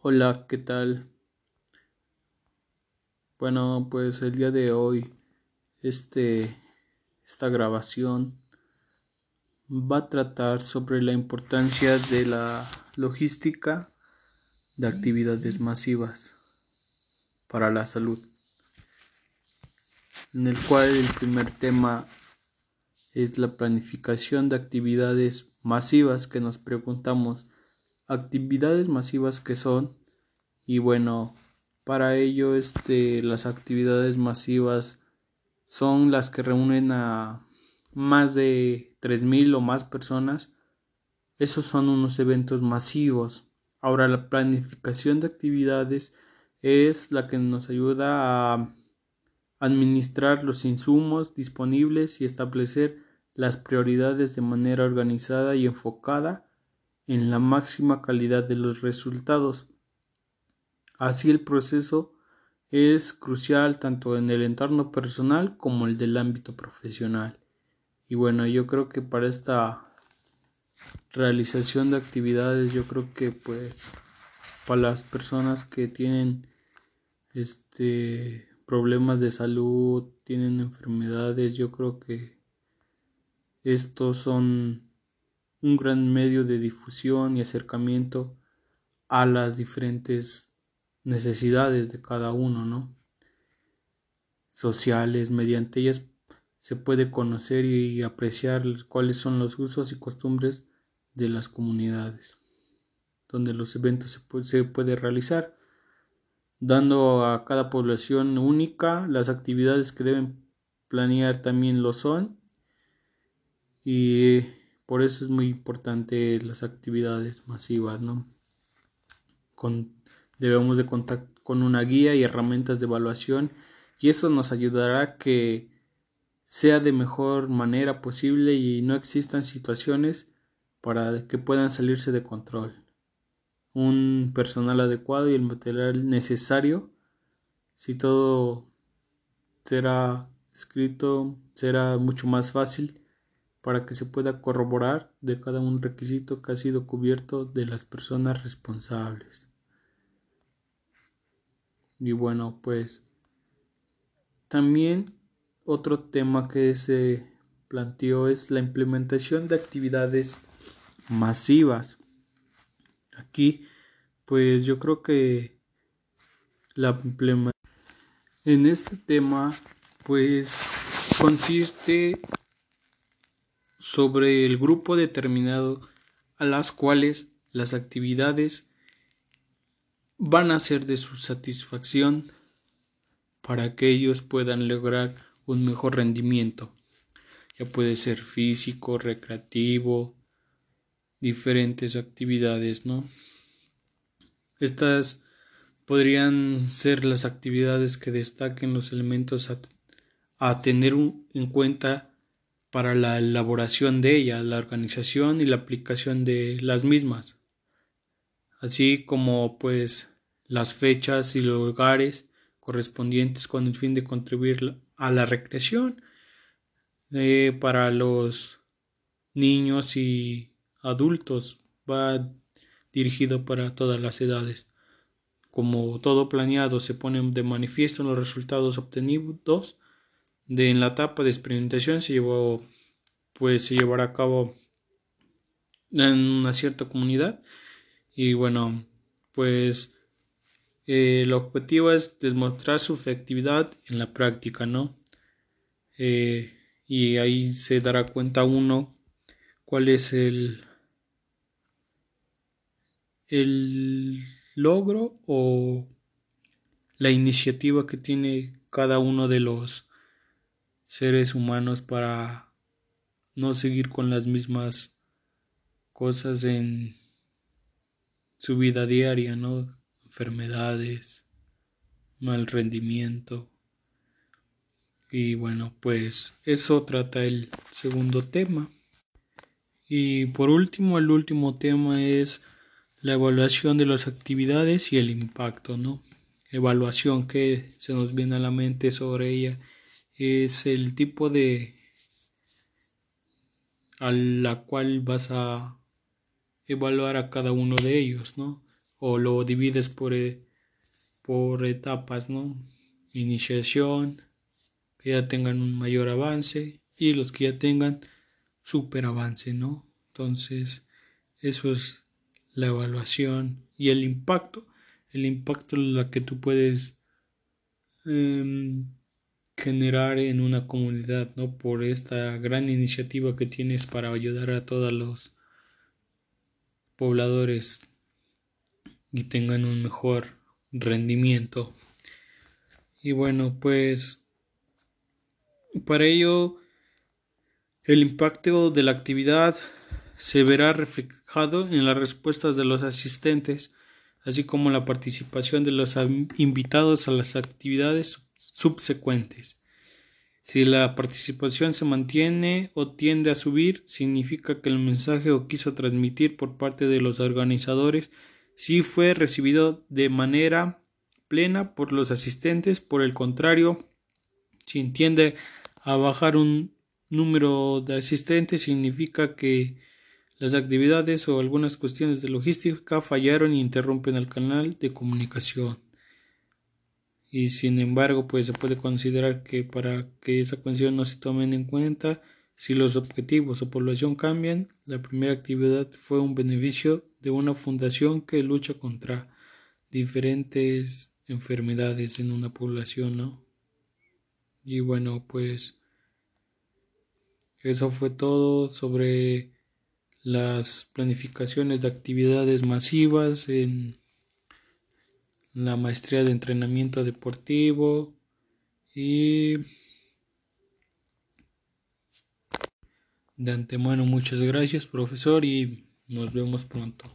Hola, ¿qué tal? Bueno, pues el día de hoy, este, esta grabación va a tratar sobre la importancia de la logística de actividades masivas para la salud, en el cual el primer tema es la planificación de actividades masivas que nos preguntamos actividades masivas que son y bueno para ello, este, las actividades masivas son las que reúnen a más de 3.000 o más personas. Esos son unos eventos masivos. Ahora, la planificación de actividades es la que nos ayuda a administrar los insumos disponibles y establecer las prioridades de manera organizada y enfocada en la máxima calidad de los resultados. Así el proceso es crucial tanto en el entorno personal como el del ámbito profesional. Y bueno, yo creo que para esta realización de actividades, yo creo que pues para las personas que tienen este problemas de salud, tienen enfermedades, yo creo que estos son un gran medio de difusión y acercamiento a las diferentes necesidades de cada uno, ¿no? Sociales, mediante ellas se puede conocer y apreciar cuáles son los usos y costumbres de las comunidades donde los eventos se puede, realizar, dando a cada población única las actividades que deben planear también lo son y por eso es muy importante las actividades masivas, ¿no? Debemos de contar con una guía y herramientas de evaluación y eso nos ayudará a que sea de mejor manera posible y no existan situaciones para que puedan salirse de control. Un personal adecuado y el material necesario, si todo será escrito, será mucho más fácil para que se pueda corroborar de cada un requisito que ha sido cubierto de las personas responsables. Y bueno, pues también otro tema que se planteó es la implementación de actividades masivas. Aquí, pues yo creo que la en este tema, pues consiste sobre el grupo determinado a las cuales las actividades van a ser de su satisfacción para que ellos puedan lograr un mejor rendimiento. Ya puede ser físico, recreativo, diferentes actividades, ¿no? Estas podrían ser las actividades que destaquen los elementos a, tener en cuenta para la elaboración de ellas, la organización y la aplicación de las mismas. Así como pues las fechas y los lugares correspondientes con el fin de contribuir a la recreación eh, para los niños y adultos va dirigido para todas las edades. Como todo planeado se pone de manifiesto en los resultados obtenidos de en la etapa de experimentación se llevó pues se llevará a cabo en una cierta comunidad y bueno, pues eh, el objetivo es demostrar su efectividad en la práctica, ¿no? Eh, y ahí se dará cuenta uno cuál es el, el logro o la iniciativa que tiene cada uno de los seres humanos para no seguir con las mismas cosas en su vida diaria, ¿no? Enfermedades, mal rendimiento. Y bueno, pues eso trata el segundo tema. Y por último, el último tema es la evaluación de las actividades y el impacto, ¿no? Evaluación que se nos viene a la mente sobre ella es el tipo de a la cual vas a evaluar a cada uno de ellos, ¿no? o lo divides por, eh, por etapas, ¿no? Iniciación, que ya tengan un mayor avance y los que ya tengan super avance, ¿no? Entonces, eso es la evaluación y el impacto. El impacto es la que tú puedes em, generar en una comunidad, ¿no? Por esta gran iniciativa que tienes para ayudar a todos los pobladores y tengan un mejor rendimiento. Y bueno, pues para ello el impacto de la actividad se verá reflejado en las respuestas de los asistentes, así como la participación de los invitados a las actividades subsecuentes. Si la participación se mantiene o tiende a subir, significa que el mensaje o quiso transmitir por parte de los organizadores sí fue recibido de manera plena por los asistentes. Por el contrario, si tiende a bajar un número de asistentes, significa que las actividades o algunas cuestiones de logística fallaron y interrumpen el canal de comunicación y sin embargo pues se puede considerar que para que esa cuestión no se tomen en cuenta si los objetivos o población cambian la primera actividad fue un beneficio de una fundación que lucha contra diferentes enfermedades en una población ¿no? y bueno pues eso fue todo sobre las planificaciones de actividades masivas en la maestría de entrenamiento deportivo y de antemano muchas gracias profesor y nos vemos pronto.